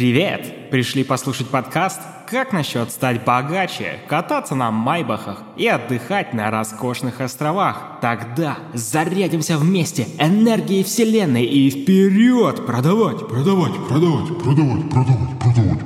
Привет! Пришли послушать подкаст «Как насчет стать богаче, кататься на майбахах и отдыхать на роскошных островах?» Тогда зарядимся вместе энергией вселенной и вперед продавать, продавать, продавать, продавать, продавать, продавать.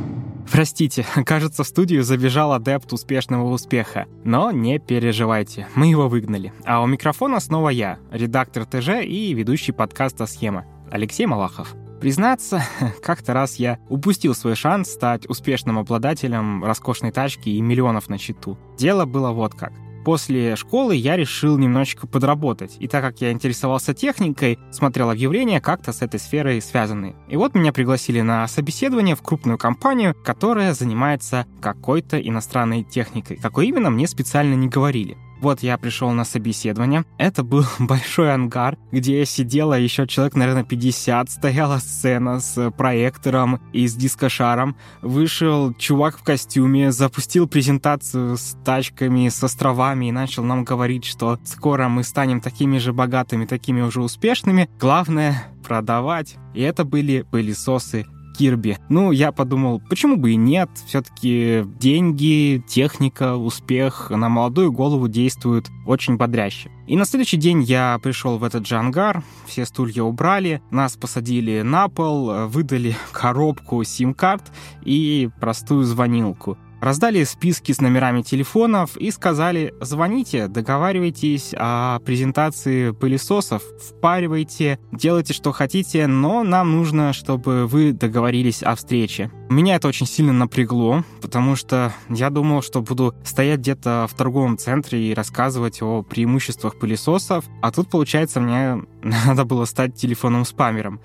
Простите, кажется, в студию забежал адепт успешного успеха. Но не переживайте, мы его выгнали. А у микрофона снова я, редактор ТЖ и ведущий подкаста «Схема» Алексей Малахов. Признаться, как-то раз я упустил свой шанс стать успешным обладателем роскошной тачки и миллионов на счету. Дело было вот как. После школы я решил немножечко подработать, и так как я интересовался техникой, смотрел объявления, как-то с этой сферой связаны. И вот меня пригласили на собеседование в крупную компанию, которая занимается какой-то иностранной техникой. Какой именно, мне специально не говорили. Вот я пришел на собеседование. Это был большой ангар, где сидело еще человек, наверное, 50. Стояла сцена с проектором и с дискошаром. Вышел чувак в костюме, запустил презентацию с тачками, с островами и начал нам говорить, что скоро мы станем такими же богатыми, такими уже успешными. Главное — продавать. И это были пылесосы Кирби. Ну, я подумал, почему бы и нет? Все-таки деньги, техника, успех на молодую голову действуют очень бодряще. И на следующий день я пришел в этот же ангар, все стулья убрали, нас посадили на пол, выдали коробку сим-карт и простую звонилку. Раздали списки с номерами телефонов и сказали, звоните, договаривайтесь о презентации пылесосов, впаривайте, делайте, что хотите, но нам нужно, чтобы вы договорились о встрече. Меня это очень сильно напрягло, потому что я думал, что буду стоять где-то в торговом центре и рассказывать о преимуществах пылесосов, а тут, получается, мне надо было стать телефонным спамером.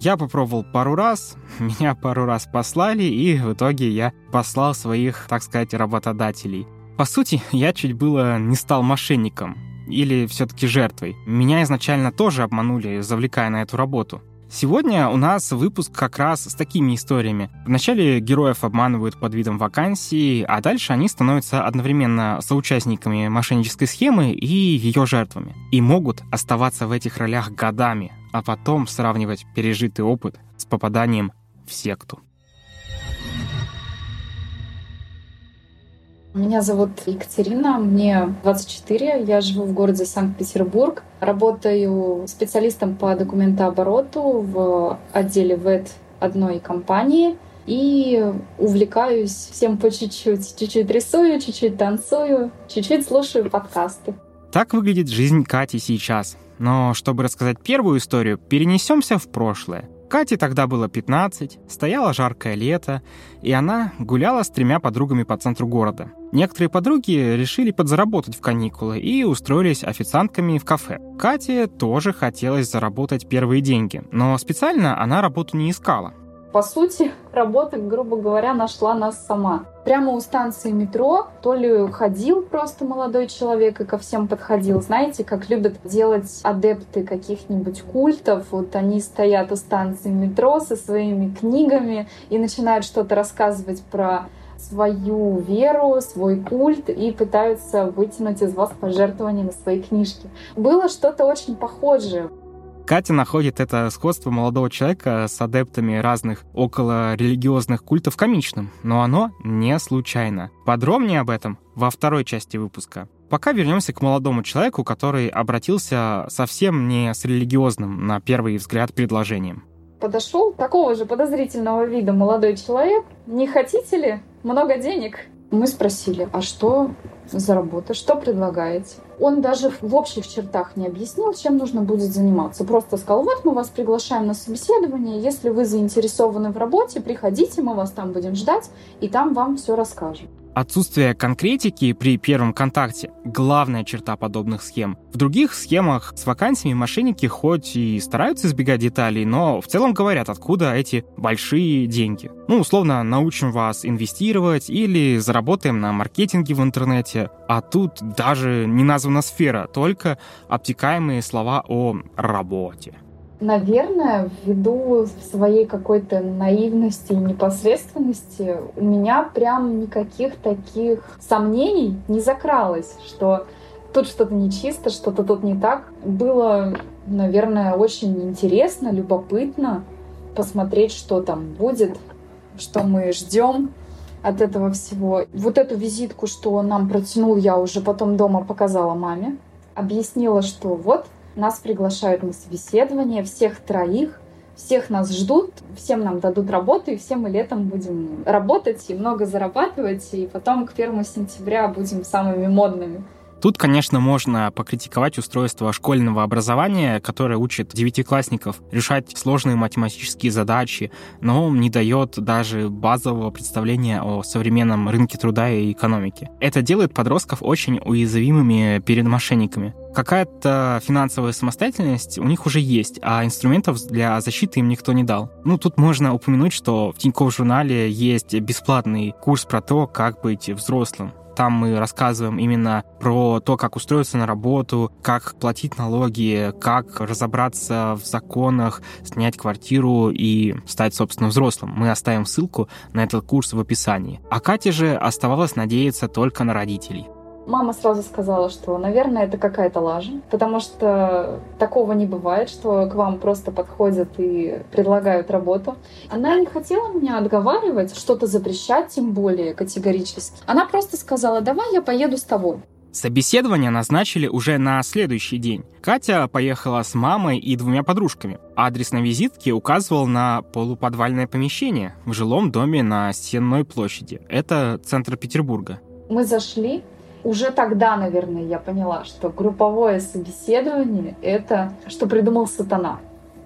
Я попробовал пару раз, меня пару раз послали, и в итоге я послал своих, так сказать, работодателей. По сути, я чуть было не стал мошенником или все-таки жертвой. Меня изначально тоже обманули, завлекая на эту работу. Сегодня у нас выпуск как раз с такими историями. Вначале героев обманывают под видом вакансии, а дальше они становятся одновременно соучастниками мошеннической схемы и ее жертвами. И могут оставаться в этих ролях годами, а потом сравнивать пережитый опыт с попаданием в секту. Меня зовут Екатерина, мне 24, я живу в городе Санкт-Петербург. Работаю специалистом по документообороту в отделе ВЭД одной компании и увлекаюсь всем по чуть-чуть. Чуть-чуть рисую, чуть-чуть танцую, чуть-чуть слушаю подкасты. Так выглядит жизнь Кати сейчас. Но чтобы рассказать первую историю, перенесемся в прошлое. Кате тогда было 15, стояло жаркое лето, и она гуляла с тремя подругами по центру города. Некоторые подруги решили подзаработать в каникулы и устроились официантками в кафе. Кате тоже хотелось заработать первые деньги, но специально она работу не искала. По сути, работа, грубо говоря, нашла нас сама. Прямо у станции метро то ли ходил просто молодой человек и ко всем подходил. Знаете, как любят делать адепты каких-нибудь культов. Вот они стоят у станции метро со своими книгами и начинают что-то рассказывать про свою веру, свой культ и пытаются вытянуть из вас пожертвования на свои книжки. Было что-то очень похожее. Катя находит это сходство молодого человека с адептами разных около религиозных культов комичным, но оно не случайно. Подробнее об этом во второй части выпуска. Пока вернемся к молодому человеку, который обратился совсем не с религиозным, на первый взгляд, предложением. Подошел такого же подозрительного вида молодой человек. Не хотите ли? Много денег. Мы спросили, а что за работа, что предлагаете? Он даже в общих чертах не объяснил, чем нужно будет заниматься. Просто сказал, вот мы вас приглашаем на собеседование, если вы заинтересованы в работе, приходите, мы вас там будем ждать, и там вам все расскажем. Отсутствие конкретики при первом контакте – главная черта подобных схем. В других схемах с вакансиями мошенники хоть и стараются избегать деталей, но в целом говорят, откуда эти большие деньги. Ну, условно, научим вас инвестировать или заработаем на маркетинге в интернете. А тут даже не названа сфера, только обтекаемые слова о работе. Наверное, ввиду своей какой-то наивности и непосредственности, у меня прям никаких таких сомнений не закралось, что тут что-то нечисто, что-то тут не так. Было, наверное, очень интересно, любопытно посмотреть, что там будет. что мы ждем от этого всего. Вот эту визитку, что нам протянул, я уже потом дома показала маме. Объяснила, что вот, нас приглашают на собеседование, всех троих, всех нас ждут, всем нам дадут работу, и все мы летом будем работать и много зарабатывать, и потом к первому сентября будем самыми модными. Тут, конечно, можно покритиковать устройство школьного образования, которое учит девятиклассников решать сложные математические задачи, но не дает даже базового представления о современном рынке труда и экономике. Это делает подростков очень уязвимыми перед мошенниками. Какая-то финансовая самостоятельность у них уже есть, а инструментов для защиты им никто не дал. Ну, тут можно упомянуть, что в Тинькофф журнале есть бесплатный курс про то, как быть взрослым. Там мы рассказываем именно про то, как устроиться на работу, как платить налоги, как разобраться в законах, снять квартиру и стать, собственно, взрослым. Мы оставим ссылку на этот курс в описании. А Кате же оставалось надеяться только на родителей. Мама сразу сказала, что, наверное, это какая-то лажа, потому что такого не бывает, что к вам просто подходят и предлагают работу. Она не хотела меня отговаривать, что-то запрещать, тем более категорически. Она просто сказала, давай я поеду с тобой. Собеседование назначили уже на следующий день. Катя поехала с мамой и двумя подружками. Адрес на визитке указывал на полуподвальное помещение в жилом доме на Сенной площади. Это центр Петербурга. Мы зашли, уже тогда, наверное, я поняла, что групповое собеседование — это что придумал сатана.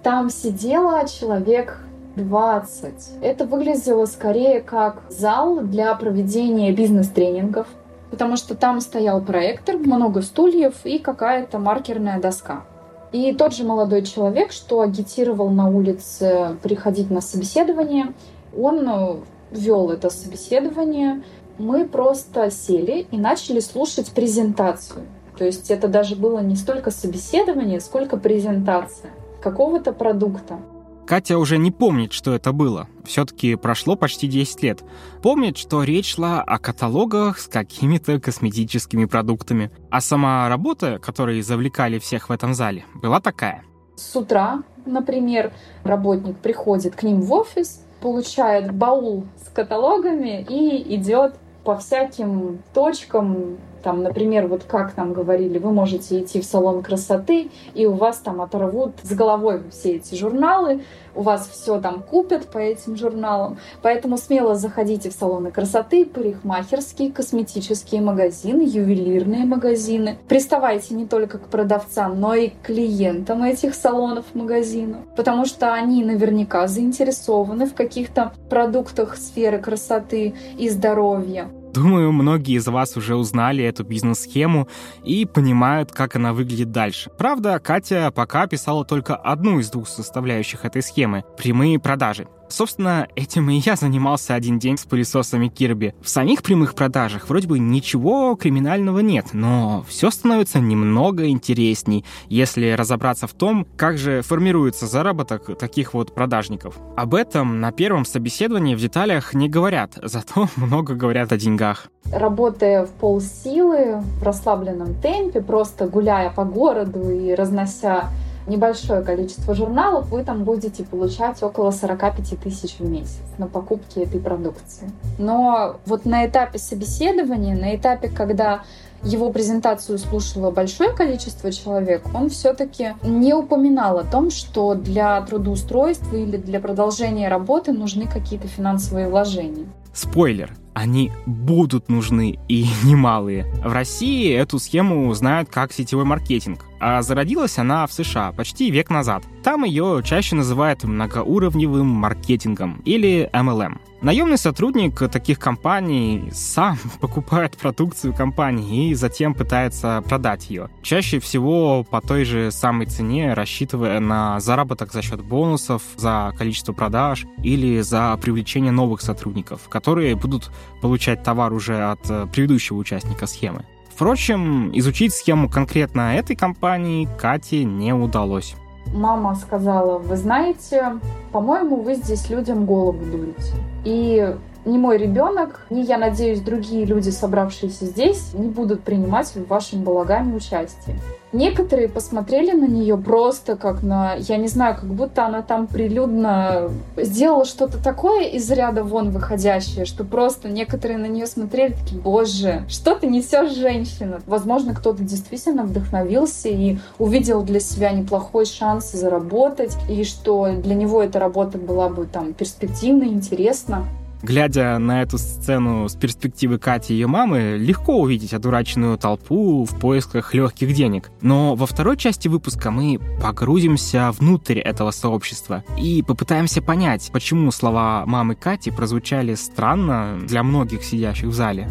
Там сидело человек 20. Это выглядело скорее как зал для проведения бизнес-тренингов, потому что там стоял проектор, много стульев и какая-то маркерная доска. И тот же молодой человек, что агитировал на улице приходить на собеседование, он вел это собеседование, мы просто сели и начали слушать презентацию. То есть это даже было не столько собеседование, сколько презентация какого-то продукта. Катя уже не помнит, что это было. Все-таки прошло почти 10 лет. Помнит, что речь шла о каталогах с какими-то косметическими продуктами. А сама работа, которой завлекали всех в этом зале, была такая. С утра, например, работник приходит к ним в офис, получает баул с каталогами и идет по всяким точкам, там, например, вот как нам говорили, вы можете идти в салон красоты, и у вас там оторвут с головой все эти журналы, у вас все там купят по этим журналам. Поэтому смело заходите в салоны красоты, парикмахерские, косметические магазины, ювелирные магазины. Приставайте не только к продавцам, но и к клиентам этих салонов, магазинов, потому что они наверняка заинтересованы в каких-то продуктах сферы красоты и здоровья. Думаю, многие из вас уже узнали эту бизнес-схему и понимают, как она выглядит дальше. Правда, Катя пока писала только одну из двух составляющих этой схемы — прямые продажи. Собственно, этим и я занимался один день с пылесосами Кирби. В самих прямых продажах вроде бы ничего криминального нет, но все становится немного интересней, если разобраться в том, как же формируется заработок таких вот продажников. Об этом на первом собеседовании в деталях не говорят, зато много говорят о деньгах. Работая в полсилы, в расслабленном темпе, просто гуляя по городу и разнося небольшое количество журналов, вы там будете получать около 45 тысяч в месяц на покупки этой продукции. Но вот на этапе собеседования, на этапе, когда его презентацию слушало большое количество человек, он все-таки не упоминал о том, что для трудоустройства или для продолжения работы нужны какие-то финансовые вложения. Спойлер, они будут нужны и немалые. В России эту схему знают как сетевой маркетинг, а зародилась она в США почти век назад. Там ее чаще называют многоуровневым маркетингом или MLM. Наемный сотрудник таких компаний сам покупает продукцию компании и затем пытается продать ее. Чаще всего по той же самой цене, рассчитывая на заработок за счет бонусов, за количество продаж или за привлечение новых сотрудников, которые будут получать товар уже от э, предыдущего участника схемы. Впрочем, изучить схему конкретно этой компании Кате не удалось. Мама сказала, вы знаете, по-моему, вы здесь людям голову дурите. И ни мой ребенок, ни, я надеюсь, другие люди, собравшиеся здесь, не будут принимать в вашем балагане участие. Некоторые посмотрели на нее просто как на, я не знаю, как будто она там прилюдно сделала что-то такое из ряда вон выходящее, что просто некоторые на нее смотрели такие, боже, что ты несешь, женщина? Возможно, кто-то действительно вдохновился и увидел для себя неплохой шанс заработать, и что для него эта работа была бы там перспективна, интересна. Глядя на эту сцену с перспективы Кати и ее мамы, легко увидеть одураченную толпу в поисках легких денег. Но во второй части выпуска мы погрузимся внутрь этого сообщества и попытаемся понять, почему слова мамы Кати прозвучали странно для многих сидящих в зале.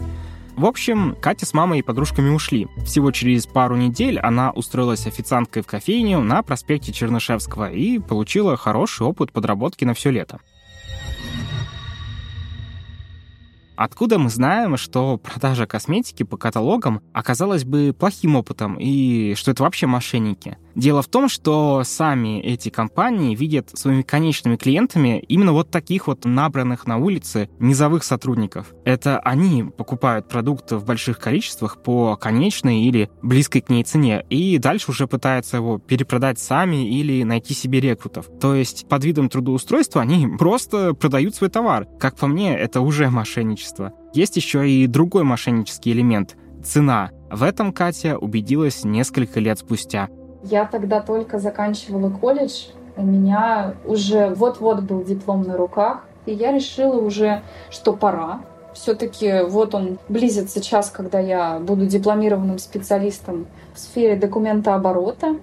В общем, Катя с мамой и подружками ушли. Всего через пару недель она устроилась официанткой в кофейню на проспекте Чернышевского и получила хороший опыт подработки на все лето. Откуда мы знаем, что продажа косметики по каталогам оказалась бы плохим опытом и что это вообще мошенники? Дело в том, что сами эти компании видят своими конечными клиентами именно вот таких вот набранных на улице низовых сотрудников. Это они покупают продукты в больших количествах по конечной или близкой к ней цене и дальше уже пытаются его перепродать сами или найти себе рекрутов. То есть под видом трудоустройства они просто продают свой товар. Как по мне, это уже мошенничество. Есть еще и другой мошеннический элемент — цена. В этом Катя убедилась несколько лет спустя. Я тогда только заканчивала колледж, у меня уже вот-вот был диплом на руках, и я решила уже, что пора. Все-таки вот он близится час, когда я буду дипломированным специалистом в сфере документооборота,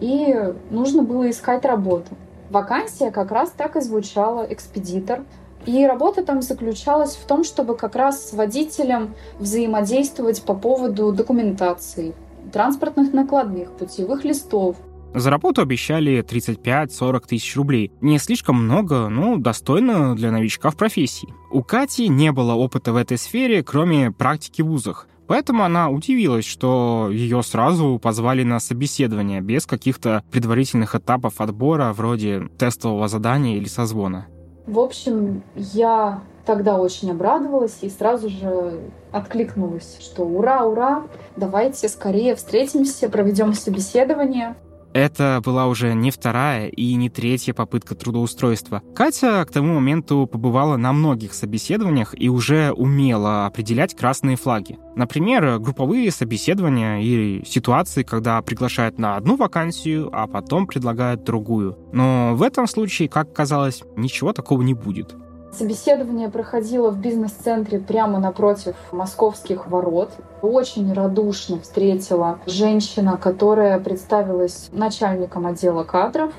и нужно было искать работу. Вакансия как раз так и звучала, экспедитор. И работа там заключалась в том, чтобы как раз с водителем взаимодействовать по поводу документации, транспортных накладных, путевых листов. За работу обещали 35-40 тысяч рублей. Не слишком много, но достойно для новичка в профессии. У Кати не было опыта в этой сфере, кроме практики в вузах. Поэтому она удивилась, что ее сразу позвали на собеседование без каких-то предварительных этапов отбора вроде тестового задания или созвона. В общем, я тогда очень обрадовалась и сразу же откликнулась, что ура, ура, давайте скорее встретимся, проведем собеседование. Это была уже не вторая и не третья попытка трудоустройства. Катя к тому моменту побывала на многих собеседованиях и уже умела определять красные флаги. Например, групповые собеседования или ситуации, когда приглашают на одну вакансию, а потом предлагают другую. Но в этом случае, как казалось, ничего такого не будет. Собеседование проходило в бизнес-центре прямо напротив московских ворот. Очень радушно встретила женщина, которая представилась начальником отдела кадров.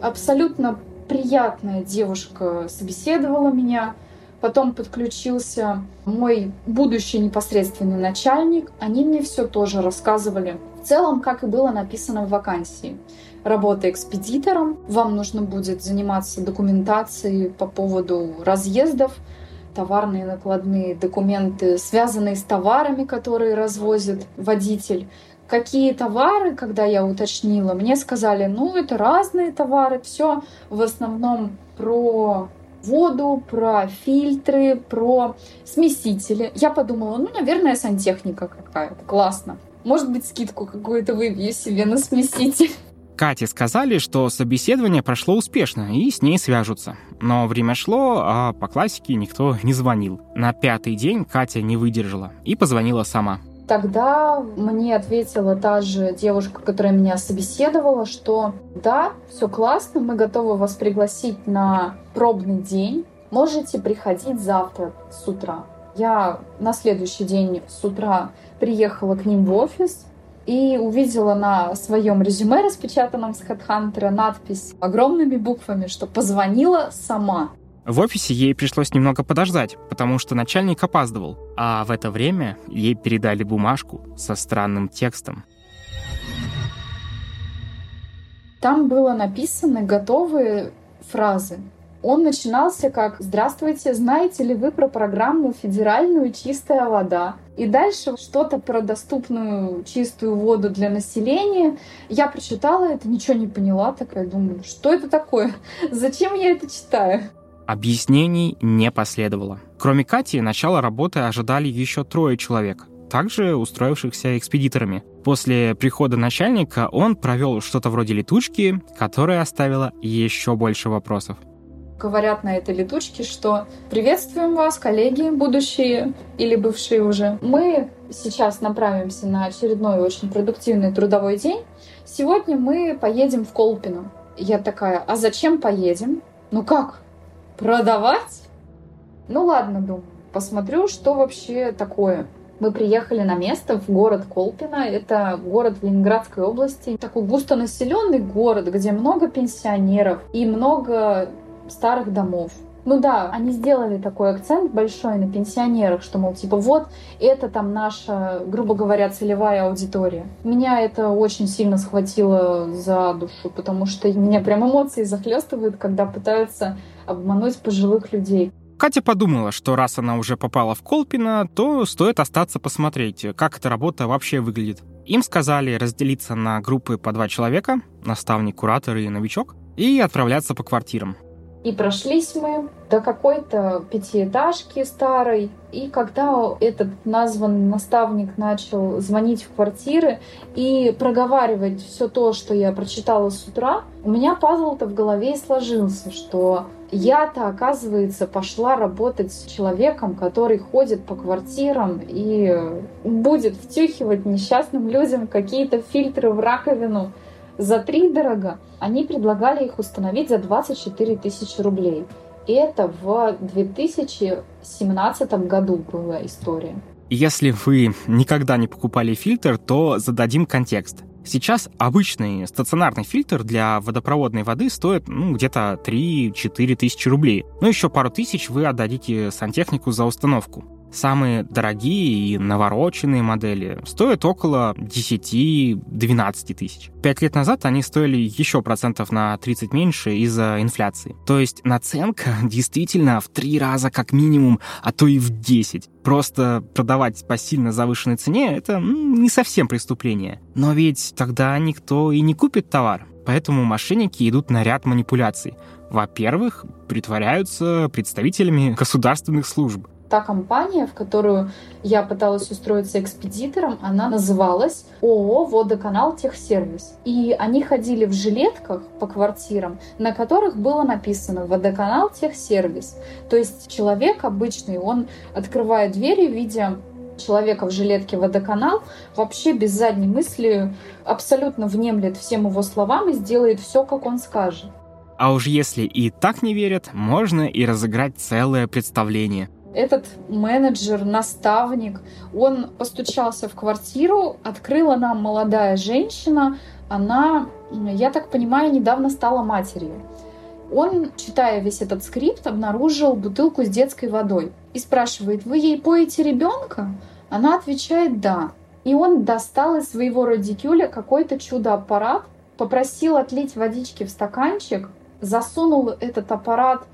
Абсолютно приятная девушка собеседовала меня. Потом подключился мой будущий непосредственный начальник. Они мне все тоже рассказывали. В целом, как и было написано в вакансии работа экспедитором. Вам нужно будет заниматься документацией по поводу разъездов, товарные накладные документы, связанные с товарами, которые развозит водитель. Какие товары, когда я уточнила, мне сказали, ну, это разные товары, все в основном про воду, про фильтры, про смесители. Я подумала, ну, наверное, сантехника какая-то, классно. Может быть, скидку какую-то выбью себе на смеситель. Кате сказали, что собеседование прошло успешно и с ней свяжутся. Но время шло, а по классике никто не звонил. На пятый день Катя не выдержала и позвонила сама. Тогда мне ответила та же девушка, которая меня собеседовала, что да, все классно, мы готовы вас пригласить на пробный день. Можете приходить завтра с утра. Я на следующий день с утра приехала к ним в офис, и увидела на своем резюме, распечатанном с HeadHunter, надпись огромными буквами, что позвонила сама. В офисе ей пришлось немного подождать, потому что начальник опаздывал, а в это время ей передали бумажку со странным текстом. Там было написаны готовые фразы. Он начинался как «Здравствуйте, знаете ли вы про программу «Федеральную чистая вода»?» И дальше что-то про доступную чистую воду для населения. Я прочитала это, ничего не поняла, такая думаю, что это такое? Зачем я это читаю? Объяснений не последовало. Кроме Кати, начало работы ожидали еще трое человек, также устроившихся экспедиторами. После прихода начальника он провел что-то вроде летучки, которая оставила еще больше вопросов. Говорят на этой летучке, что «Приветствуем вас, коллеги, будущие или бывшие уже. Мы сейчас направимся на очередной очень продуктивный трудовой день. Сегодня мы поедем в Колпино». Я такая «А зачем поедем?» «Ну как? Продавать?» Ну ладно, думаю, посмотрю, что вообще такое. Мы приехали на место в город Колпино. Это город Ленинградской области. Такой густонаселенный город, где много пенсионеров и много старых домов. Ну да, они сделали такой акцент большой на пенсионерах, что, мол, типа, вот, это там наша, грубо говоря, целевая аудитория. Меня это очень сильно схватило за душу, потому что меня прям эмоции захлестывают, когда пытаются обмануть пожилых людей. Катя подумала, что раз она уже попала в Колпино, то стоит остаться посмотреть, как эта работа вообще выглядит. Им сказали разделиться на группы по два человека, наставник, куратор и новичок, и отправляться по квартирам. И прошлись мы до какой-то пятиэтажки старой. И когда этот названный наставник начал звонить в квартиры и проговаривать все то, что я прочитала с утра, у меня пазл-то в голове и сложился, что я-то, оказывается, пошла работать с человеком, который ходит по квартирам и будет втюхивать несчастным людям какие-то фильтры в раковину за три дорого. Они предлагали их установить за 24 тысячи рублей. И это в 2017 году была история. Если вы никогда не покупали фильтр, то зададим контекст. Сейчас обычный стационарный фильтр для водопроводной воды стоит ну, где-то 3-4 тысячи рублей. Ну, еще пару тысяч вы отдадите сантехнику за установку. Самые дорогие и навороченные модели стоят около 10-12 тысяч. Пять лет назад они стоили еще процентов на 30 меньше из-за инфляции. То есть наценка действительно в три раза как минимум, а то и в 10. Просто продавать по сильно завышенной цене — это не совсем преступление. Но ведь тогда никто и не купит товар. Поэтому мошенники идут на ряд манипуляций. Во-первых, притворяются представителями государственных служб. Та компания, в которую я пыталась устроиться экспедитором, она называлась ООО «Водоканал Техсервис». И они ходили в жилетках по квартирам, на которых было написано «Водоканал Техсервис». То есть человек обычный, он открывает двери, видя человека в жилетке водоканал, вообще без задней мысли абсолютно внемлет всем его словам и сделает все, как он скажет. А уж если и так не верят, можно и разыграть целое представление этот менеджер, наставник, он постучался в квартиру, открыла нам молодая женщина, она, я так понимаю, недавно стала матерью. Он, читая весь этот скрипт, обнаружил бутылку с детской водой и спрашивает, вы ей поете ребенка? Она отвечает «да». И он достал из своего радикюля какой-то чудо-аппарат, попросил отлить водички в стаканчик, засунул этот аппарат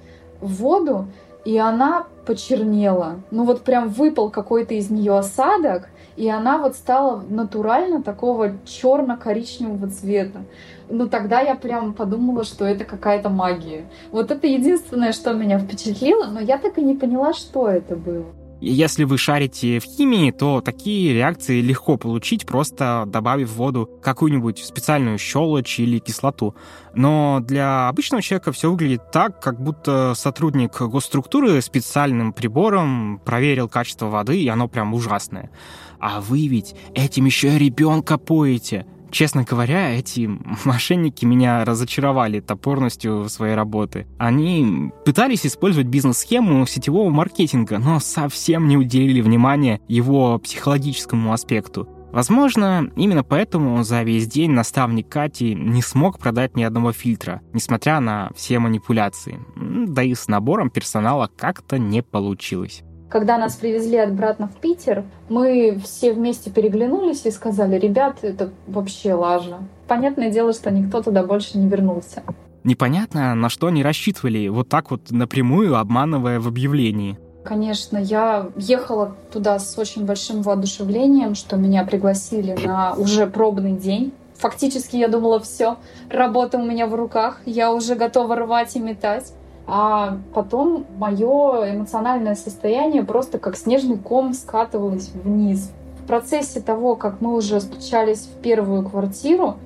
в воду и она почернела. Ну вот прям выпал какой-то из нее осадок, и она вот стала натурально такого черно-коричневого цвета. Ну тогда я прям подумала, что это какая-то магия. Вот это единственное, что меня впечатлило, но я так и не поняла, что это было. Если вы шарите в химии, то такие реакции легко получить, просто добавив в воду какую-нибудь специальную щелочь или кислоту. Но для обычного человека все выглядит так, как будто сотрудник госструктуры специальным прибором проверил качество воды, и оно прям ужасное. А вы ведь этим еще ребенка поете. Честно говоря, эти мошенники меня разочаровали топорностью своей работы. Они пытались использовать бизнес-схему сетевого маркетинга, но совсем не уделили внимания его психологическому аспекту. Возможно, именно поэтому за весь день наставник Кати не смог продать ни одного фильтра, несмотря на все манипуляции. Да и с набором персонала как-то не получилось. Когда нас привезли обратно в Питер, мы все вместе переглянулись и сказали, ребят, это вообще лажа. Понятное дело, что никто туда больше не вернулся. Непонятно, на что они рассчитывали, вот так вот напрямую обманывая в объявлении. Конечно, я ехала туда с очень большим воодушевлением, что меня пригласили на уже пробный день. Фактически я думала, все, работа у меня в руках, я уже готова рвать и метать. А потом мое эмоциональное состояние просто как снежный ком скатывалось вниз. В процессе того, как мы уже стучались в первую квартиру,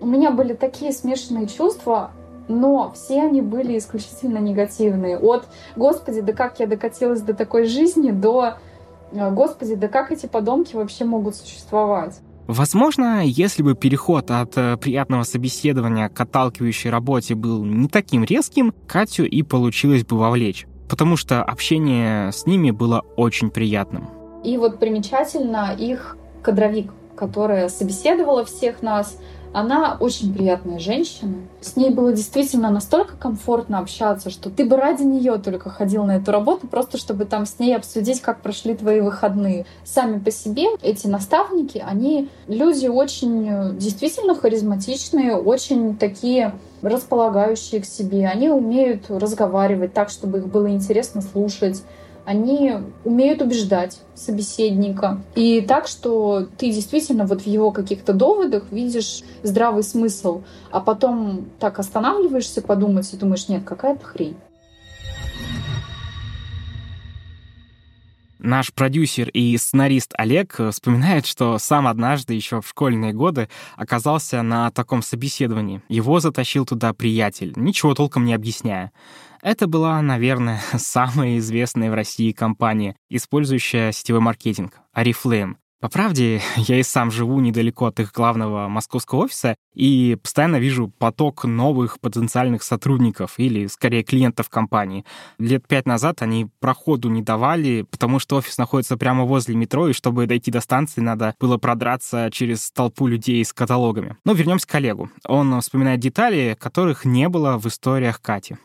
у меня были такие смешанные чувства, но все они были исключительно негативные. От «Господи, да как я докатилась до такой жизни» до «Господи, да как эти подонки вообще могут существовать?» Возможно, если бы переход от э, приятного собеседования к отталкивающей работе был не таким резким, Катю и получилось бы вовлечь, потому что общение с ними было очень приятным. И вот примечательно их кадровик, которая собеседовала всех нас, она очень приятная женщина. С ней было действительно настолько комфортно общаться, что ты бы ради нее только ходил на эту работу, просто чтобы там с ней обсудить, как прошли твои выходные. Сами по себе эти наставники, они люди очень действительно харизматичные, очень такие располагающие к себе. Они умеют разговаривать так, чтобы их было интересно слушать они умеют убеждать собеседника. И так, что ты действительно вот в его каких-то доводах видишь здравый смысл, а потом так останавливаешься подумать и думаешь, нет, какая-то хрень. Наш продюсер и сценарист Олег вспоминает, что сам однажды еще в школьные годы оказался на таком собеседовании. Его затащил туда приятель, ничего толком не объясняя. Это была, наверное, самая известная в России компания, использующая сетевой маркетинг — Арифлейм. По правде, я и сам живу недалеко от их главного московского офиса и постоянно вижу поток новых потенциальных сотрудников или, скорее, клиентов компании. Лет пять назад они проходу не давали, потому что офис находится прямо возле метро, и чтобы дойти до станции, надо было продраться через толпу людей с каталогами. Но вернемся к коллегу. Он вспоминает детали, которых не было в историях Кати.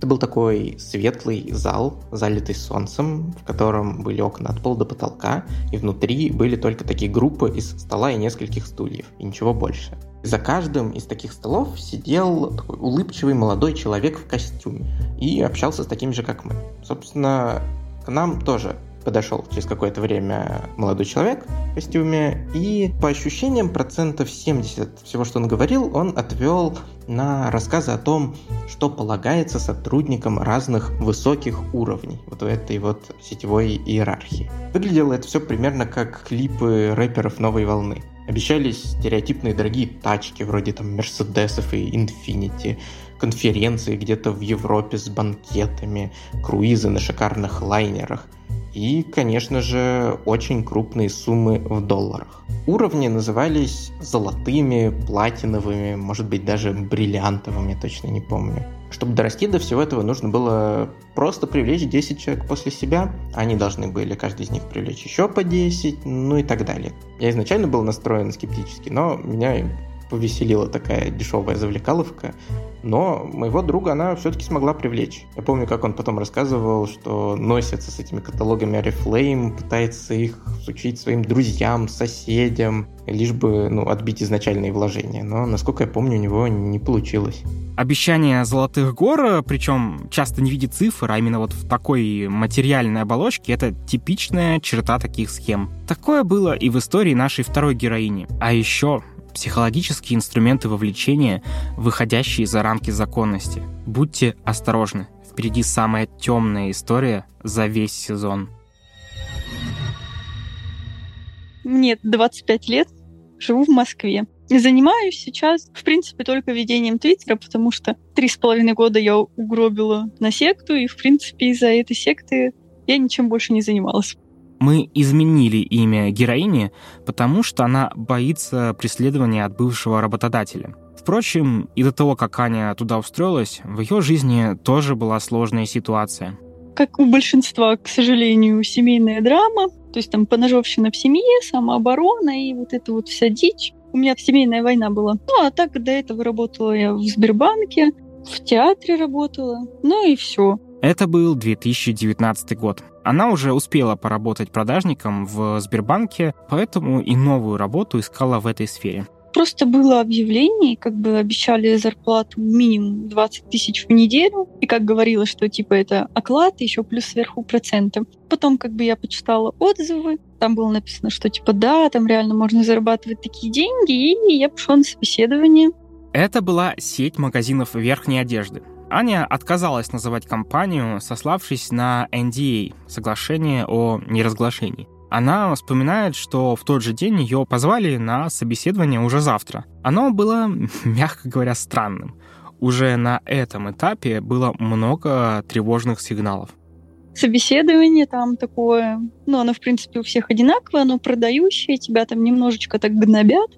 Это был такой светлый зал, залитый солнцем, в котором были окна от пола до потолка, и внутри были только такие группы из стола и нескольких стульев, и ничего больше. За каждым из таких столов сидел такой улыбчивый молодой человек в костюме и общался с такими же, как мы. Собственно, к нам тоже подошел через какое-то время молодой человек в костюме, и по ощущениям процентов 70 всего, что он говорил, он отвел на рассказы о том, что полагается сотрудникам разных высоких уровней вот в этой вот сетевой иерархии. Выглядело это все примерно как клипы рэперов новой волны. Обещались стереотипные дорогие тачки, вроде там Мерседесов и Инфинити, конференции где-то в Европе с банкетами, круизы на шикарных лайнерах – и, конечно же, очень крупные суммы в долларах. Уровни назывались золотыми, платиновыми, может быть даже бриллиантовыми, точно не помню. Чтобы дорасти до всего этого, нужно было просто привлечь 10 человек после себя. Они должны были, каждый из них, привлечь еще по 10, ну и так далее. Я изначально был настроен скептически, но меня повеселила такая дешевая завлекаловка, но моего друга она все-таки смогла привлечь. Я помню, как он потом рассказывал, что носится с этими каталогами Oriflame, пытается их сучить своим друзьям, соседям, лишь бы ну, отбить изначальные вложения. Но, насколько я помню, у него не получилось. Обещание золотых гор, причем часто не в виде цифр, а именно вот в такой материальной оболочке, это типичная черта таких схем. Такое было и в истории нашей второй героини. А еще психологические инструменты вовлечения, выходящие за рамки законности. Будьте осторожны, впереди самая темная история за весь сезон. Мне 25 лет, живу в Москве. Занимаюсь сейчас, в принципе, только ведением Твиттера, потому что три с половиной года я угробила на секту, и, в принципе, из-за этой секты я ничем больше не занималась. Мы изменили имя героини, потому что она боится преследования от бывшего работодателя. Впрочем, и до того, как Аня туда устроилась, в ее жизни тоже была сложная ситуация. Как у большинства, к сожалению, семейная драма, то есть там поножовщина в семье, самооборона и вот эта вот вся дичь. У меня семейная война была. Ну, а так до этого работала я в Сбербанке, в театре работала, ну и все. Это был 2019 год. Она уже успела поработать продажником в Сбербанке, поэтому и новую работу искала в этой сфере. Просто было объявление, как бы обещали зарплату минимум 20 тысяч в неделю, и как говорила, что типа это оклад, еще плюс сверху проценты. Потом как бы я почитала отзывы, там было написано, что типа да, там реально можно зарабатывать такие деньги, и я пошла на собеседование. Это была сеть магазинов верхней одежды. Аня отказалась называть компанию, сославшись на NDA, соглашение о неразглашении. Она вспоминает, что в тот же день ее позвали на собеседование уже завтра. Оно было, мягко говоря, странным. Уже на этом этапе было много тревожных сигналов собеседование там такое, ну, оно, в принципе, у всех одинаковое, оно продающее, тебя там немножечко так гнобят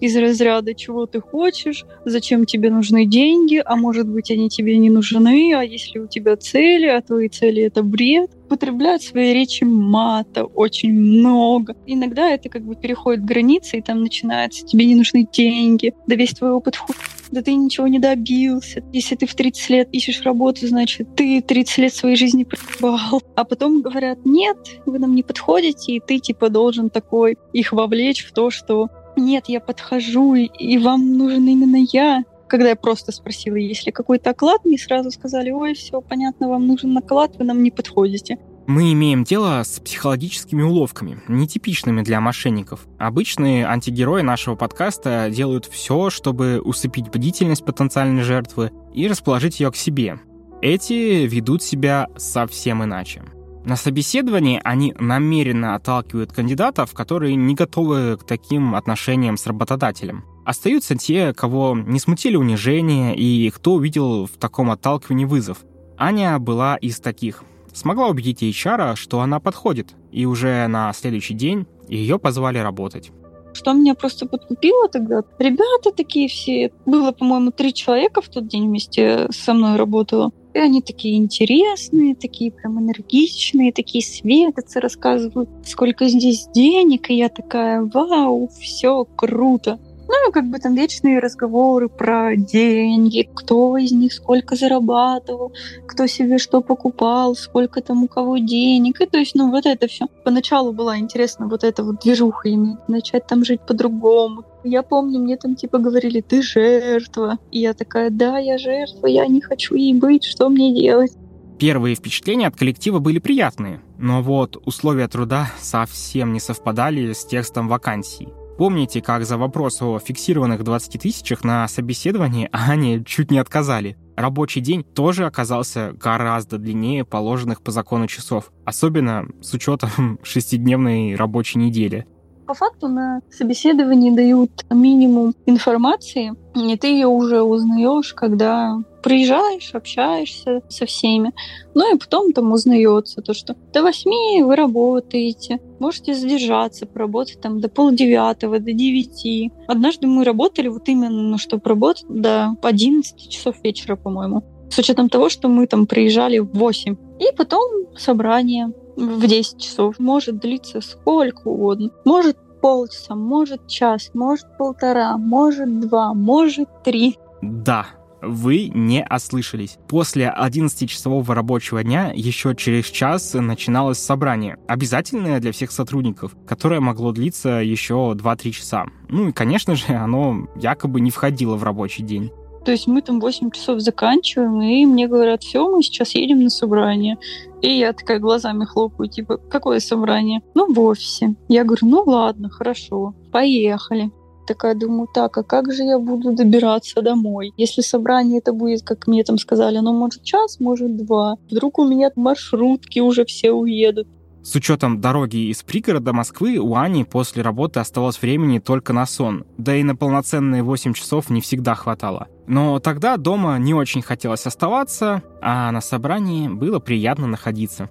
из разряда, чего ты хочешь, зачем тебе нужны деньги, а может быть, они тебе не нужны, а если у тебя цели, а твои цели — это бред. Употребляют в своей речи мата очень много. Иногда это как бы переходит границы, и там начинается, тебе не нужны деньги, да весь твой опыт хуй да ты ничего не добился. Если ты в 30 лет ищешь работу, значит, ты 30 лет своей жизни проебал. А потом говорят, нет, вы нам не подходите, и ты типа должен такой их вовлечь в то, что нет, я подхожу, и вам нужен именно я. Когда я просто спросила, есть ли какой-то оклад, мне сразу сказали, ой, все понятно, вам нужен оклад, вы нам не подходите. Мы имеем дело с психологическими уловками, нетипичными для мошенников. Обычные антигерои нашего подкаста делают все, чтобы усыпить бдительность потенциальной жертвы и расположить ее к себе. Эти ведут себя совсем иначе. На собеседовании они намеренно отталкивают кандидатов, которые не готовы к таким отношениям с работодателем. Остаются те, кого не смутили унижения и кто увидел в таком отталкивании вызов. Аня была из таких – смогла убедить HR, что она подходит, и уже на следующий день ее позвали работать. Что меня просто подкупило тогда? Ребята такие все, было, по-моему, три человека в тот день вместе со мной работало. И они такие интересные, такие прям энергичные, такие светятся, рассказывают, сколько здесь денег. И я такая, вау, все круто. Ну, как бы там вечные разговоры про деньги, кто из них сколько зарабатывал, кто себе что покупал, сколько там у кого денег. И то есть, ну, вот это все. Поначалу была интересна вот эта вот движуха иметь, начать там жить по-другому. Я помню, мне там типа говорили, ты жертва. И я такая, да, я жертва, я не хочу ей быть, что мне делать? Первые впечатления от коллектива были приятные, но вот условия труда совсем не совпадали с текстом вакансий. Помните, как за вопрос о фиксированных 20 тысячах на собеседовании Ане чуть не отказали? Рабочий день тоже оказался гораздо длиннее положенных по закону часов, особенно с учетом шестидневной рабочей недели. По факту на собеседовании дают минимум информации, и ты ее уже узнаешь, когда приезжаешь, общаешься со всеми. Ну и потом там узнается то, что до восьми вы работаете, можете задержаться, поработать там до полдевятого, до девяти. Однажды мы работали вот именно, ну, чтобы работать до 11 часов вечера, по-моему. С учетом того, что мы там приезжали в 8. И потом собрание в 10 часов. Может длиться сколько угодно. Может полчаса, может час, может полтора, может два, может три. Да, вы не ослышались. После 11-часового рабочего дня еще через час начиналось собрание, обязательное для всех сотрудников, которое могло длиться еще 2-3 часа. Ну и, конечно же, оно якобы не входило в рабочий день. То есть мы там 8 часов заканчиваем, и мне говорят, все, мы сейчас едем на собрание. И я такая глазами хлопаю, типа, какое собрание? Ну, в офисе. Я говорю, ну ладно, хорошо, поехали. Такая думаю, так, а как же я буду добираться домой? Если собрание это будет, как мне там сказали, оно может час, может два. Вдруг у меня маршрутки уже все уедут. С учетом дороги из пригорода Москвы у Ани после работы оставалось времени только на сон, да и на полноценные 8 часов не всегда хватало. Но тогда дома не очень хотелось оставаться, а на собрании было приятно находиться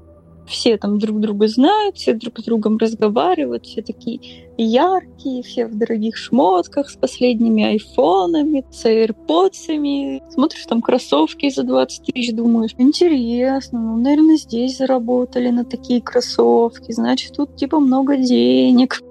все там друг друга знают, все друг с другом разговаривают, все такие яркие, все в дорогих шмотках с последними айфонами, с AirPods. Смотришь там кроссовки за 20 тысяч, думаешь, интересно, ну, наверное, здесь заработали на такие кроссовки, значит, тут типа много денег.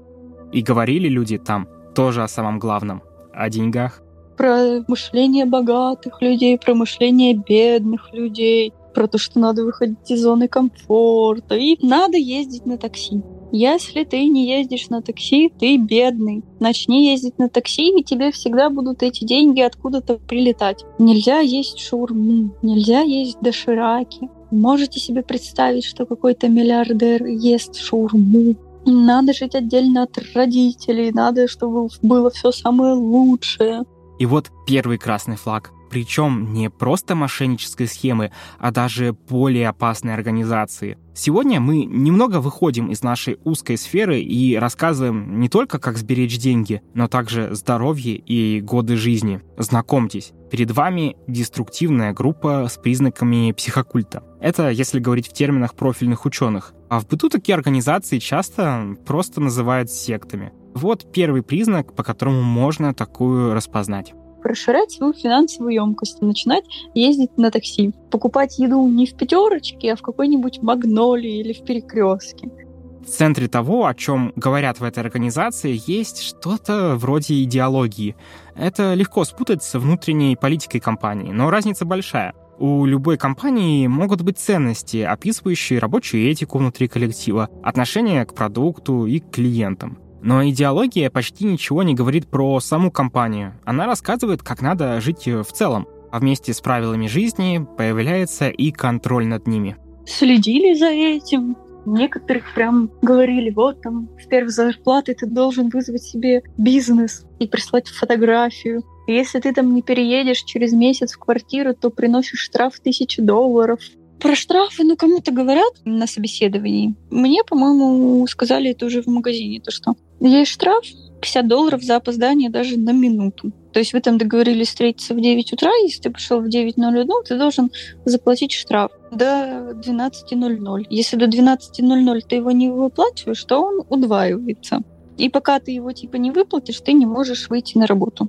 И говорили люди там тоже о самом главном, о деньгах. Про мышление богатых людей, про мышление бедных людей про то, что надо выходить из зоны комфорта, и надо ездить на такси. Если ты не ездишь на такси, ты бедный. Начни ездить на такси, и тебе всегда будут эти деньги откуда-то прилетать. Нельзя есть шурму, нельзя есть дошираки. Можете себе представить, что какой-то миллиардер ест шурму? Надо жить отдельно от родителей, надо, чтобы было все самое лучшее. И вот первый красный флаг. Причем не просто мошеннической схемы, а даже более опасной организации. Сегодня мы немного выходим из нашей узкой сферы и рассказываем не только, как сберечь деньги, но также здоровье и годы жизни. Знакомьтесь, перед вами деструктивная группа с признаками психокульта. Это если говорить в терминах профильных ученых. А в быту такие организации часто просто называют сектами. Вот первый признак, по которому можно такую распознать расширять свою финансовую емкость, начинать ездить на такси, покупать еду не в пятерочке, а в какой-нибудь магнолии или в перекрестке. В центре того, о чем говорят в этой организации, есть что-то вроде идеологии. Это легко спутать с внутренней политикой компании, но разница большая. У любой компании могут быть ценности, описывающие рабочую этику внутри коллектива, отношение к продукту и к клиентам. Но идеология почти ничего не говорит про саму компанию. Она рассказывает, как надо жить в целом. А вместе с правилами жизни появляется и контроль над ними. Следили за этим. Некоторых прям говорили, вот там с первой зарплаты ты должен вызвать себе бизнес и прислать фотографию. Если ты там не переедешь через месяц в квартиру, то приносишь штраф тысячи долларов. Про штрафы, ну, кому-то говорят на собеседовании. Мне, по-моему, сказали это уже в магазине, то что есть штраф 50 долларов за опоздание даже на минуту. То есть вы там договорились встретиться в 9 утра, если ты пришел в 9.01, ты должен заплатить штраф до 12.00. Если до 12.00 ты его не выплачиваешь, то он удваивается. И пока ты его типа не выплатишь, ты не можешь выйти на работу.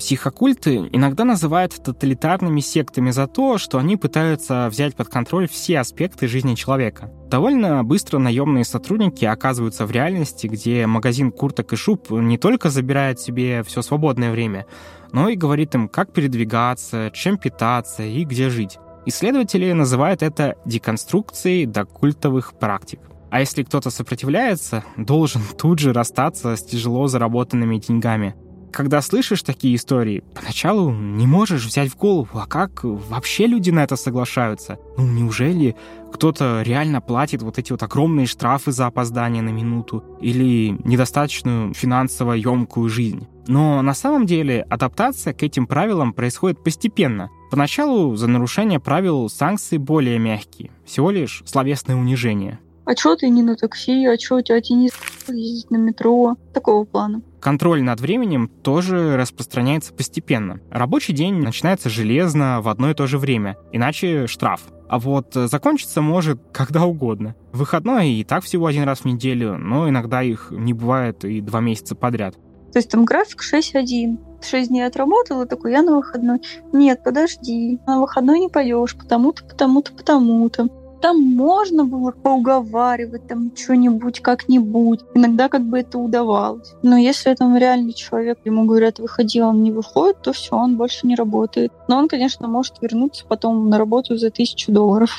Психокульты иногда называют тоталитарными сектами за то, что они пытаются взять под контроль все аспекты жизни человека. Довольно быстро наемные сотрудники оказываются в реальности, где магазин курток и шуб не только забирает себе все свободное время, но и говорит им, как передвигаться, чем питаться и где жить. Исследователи называют это деконструкцией до культовых практик. А если кто-то сопротивляется, должен тут же расстаться с тяжело заработанными деньгами – когда слышишь такие истории, поначалу не можешь взять в голову, а как вообще люди на это соглашаются? Ну, неужели кто-то реально платит вот эти вот огромные штрафы за опоздание на минуту или недостаточную финансово емкую жизнь? Но на самом деле адаптация к этим правилам происходит постепенно. Поначалу за нарушение правил санкции более мягкие, всего лишь словесное унижение. А чё ты не на такси? А чё у тебя не ездить на метро? Такого плана. Контроль над временем тоже распространяется постепенно. Рабочий день начинается железно в одно и то же время, иначе штраф. А вот закончиться может когда угодно. Выходной и так всего один раз в неделю, но иногда их не бывает и два месяца подряд. То есть там график 6-1. Шесть дней отработала, такой, я на выходной. Нет, подожди, на выходной не пойдешь, потому-то, потому-то, потому-то. Там можно было поуговаривать, там что-нибудь как-нибудь. Иногда как бы это удавалось. Но если там реальный человек, ему говорят, выходи, он не выходит, то все, он больше не работает. Но он, конечно, может вернуться потом на работу за тысячу долларов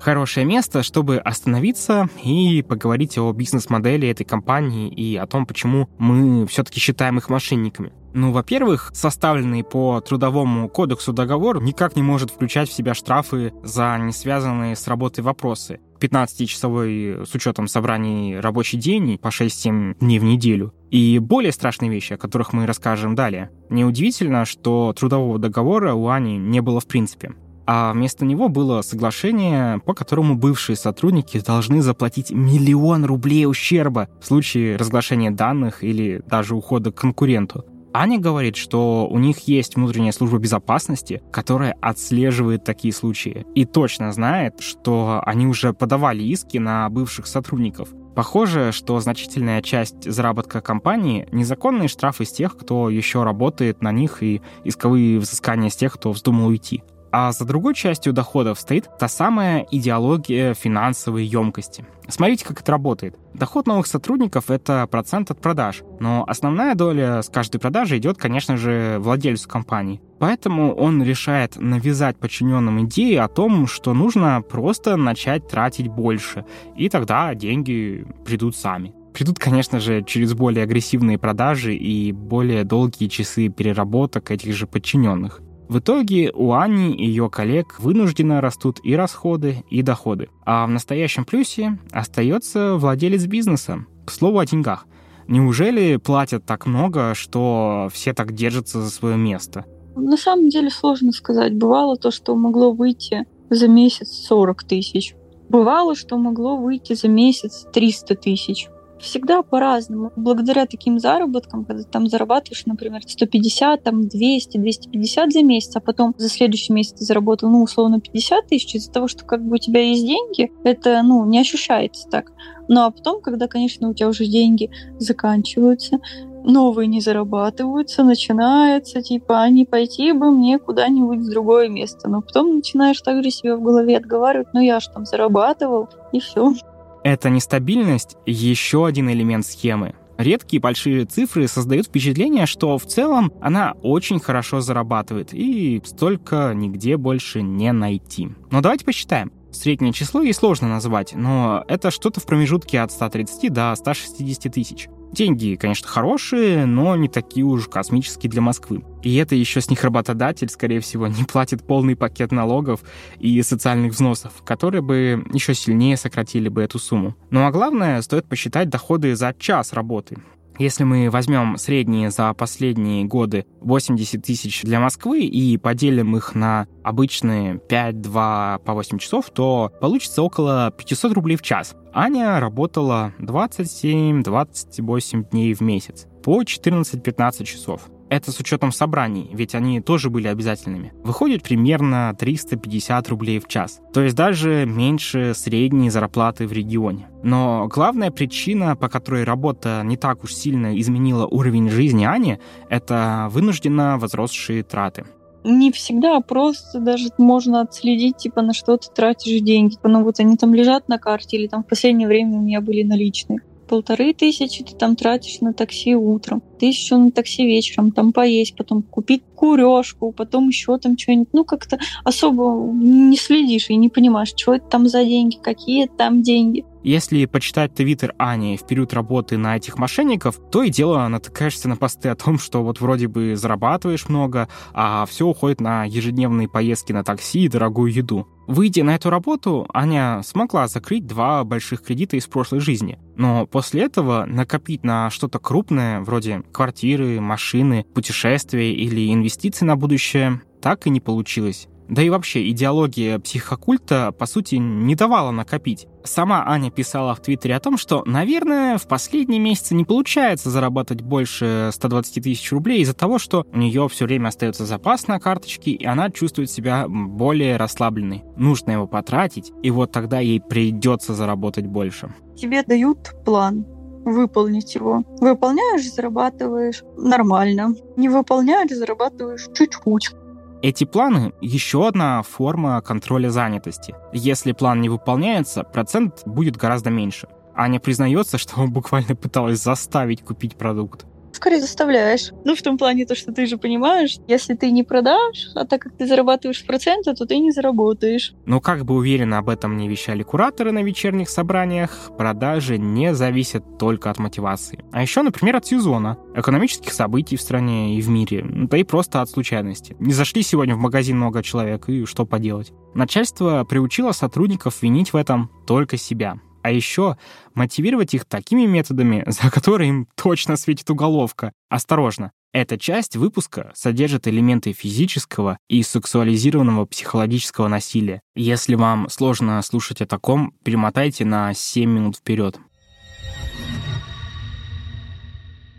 хорошее место, чтобы остановиться и поговорить о бизнес-модели этой компании и о том, почему мы все-таки считаем их мошенниками. Ну, во-первых, составленный по Трудовому кодексу договор никак не может включать в себя штрафы за не связанные с работой вопросы. 15-часовой с учетом собраний рабочий день по 6-7 дней в неделю. И более страшные вещи, о которых мы расскажем далее. Неудивительно, что трудового договора у Ани не было в принципе а вместо него было соглашение, по которому бывшие сотрудники должны заплатить миллион рублей ущерба в случае разглашения данных или даже ухода к конкуренту. Аня говорит, что у них есть внутренняя служба безопасности, которая отслеживает такие случаи и точно знает, что они уже подавали иски на бывших сотрудников. Похоже, что значительная часть заработка компании — незаконные штрафы с тех, кто еще работает на них, и исковые взыскания с тех, кто вздумал уйти. А за другой частью доходов стоит та самая идеология финансовой емкости. Смотрите, как это работает. Доход новых сотрудников — это процент от продаж, но основная доля с каждой продажи идет, конечно же, владельцу компании. Поэтому он решает навязать подчиненным идеи о том, что нужно просто начать тратить больше, и тогда деньги придут сами. Придут, конечно же, через более агрессивные продажи и более долгие часы переработок этих же подчиненных. В итоге у Ани и ее коллег вынужденно растут и расходы, и доходы. А в настоящем плюсе остается владелец бизнеса. К слову о деньгах. Неужели платят так много, что все так держатся за свое место? На самом деле сложно сказать. Бывало то, что могло выйти за месяц 40 тысяч. Бывало, что могло выйти за месяц 300 тысяч. Всегда по-разному. Благодаря таким заработкам, когда ты там зарабатываешь, например, 150, там 200, 250 за месяц, а потом за следующий месяц ты заработал, ну, условно, 50 тысяч, из-за того, что как бы у тебя есть деньги, это, ну, не ощущается так. Ну, а потом, когда, конечно, у тебя уже деньги заканчиваются, новые не зарабатываются, начинается, типа, а не пойти бы мне куда-нибудь в другое место. Но потом начинаешь также себе в голове отговаривать, ну я ж там зарабатывал, и все. Эта нестабильность — еще один элемент схемы. Редкие большие цифры создают впечатление, что в целом она очень хорошо зарабатывает, и столько нигде больше не найти. Но давайте посчитаем. Среднее число ей сложно назвать, но это что-то в промежутке от 130 до 160 тысяч. Деньги, конечно, хорошие, но не такие уж космические для Москвы. И это еще с них работодатель, скорее всего, не платит полный пакет налогов и социальных взносов, которые бы еще сильнее сократили бы эту сумму. Ну а главное, стоит посчитать доходы за час работы. Если мы возьмем средние за последние годы 80 тысяч для Москвы и поделим их на обычные 5-2 по 8 часов, то получится около 500 рублей в час. Аня работала 27-28 дней в месяц по 14-15 часов. Это с учетом собраний, ведь они тоже были обязательными. Выходит примерно 350 рублей в час. То есть даже меньше средней зарплаты в регионе. Но главная причина, по которой работа не так уж сильно изменила уровень жизни Ани, это вынужденно возросшие траты не всегда просто даже можно отследить, типа, на что ты тратишь деньги. Ну вот они там лежат на карте, или там в последнее время у меня были наличные полторы тысячи ты там тратишь на такси утром, тысячу на такси вечером, там поесть, потом купить курешку, потом еще там что-нибудь. Ну, как-то особо не следишь и не понимаешь, что это там за деньги, какие там деньги. Если почитать твиттер Ани в период работы на этих мошенников, то и дело натыкаешься на посты о том, что вот вроде бы зарабатываешь много, а все уходит на ежедневные поездки на такси и дорогую еду. Выйдя на эту работу, Аня смогла закрыть два больших кредита из прошлой жизни. Но после этого накопить на что-то крупное, вроде квартиры, машины, путешествия или инвестиций на будущее, так и не получилось. Да и вообще, идеология психокульта, по сути, не давала накопить. Сама Аня писала в Твиттере о том, что, наверное, в последние месяцы не получается зарабатывать больше 120 тысяч рублей из-за того, что у нее все время остается запас на карточке, и она чувствует себя более расслабленной. Нужно его потратить, и вот тогда ей придется заработать больше. Тебе дают план, выполнить его. Выполняешь, зарабатываешь нормально. Не выполняешь, зарабатываешь чуть-чуть. Эти планы — еще одна форма контроля занятости. Если план не выполняется, процент будет гораздо меньше. Аня признается, что буквально пыталась заставить купить продукт скорее заставляешь. Ну, в том плане то, что ты же понимаешь, если ты не продашь, а так как ты зарабатываешь проценты, то ты не заработаешь. Но как бы уверенно об этом не вещали кураторы на вечерних собраниях, продажи не зависят только от мотивации. А еще, например, от сезона, экономических событий в стране и в мире, да и просто от случайности. Не зашли сегодня в магазин много человек, и что поделать. Начальство приучило сотрудников винить в этом только себя а еще мотивировать их такими методами, за которые им точно светит уголовка. Осторожно, эта часть выпуска содержит элементы физического и сексуализированного психологического насилия. Если вам сложно слушать о таком, перемотайте на 7 минут вперед.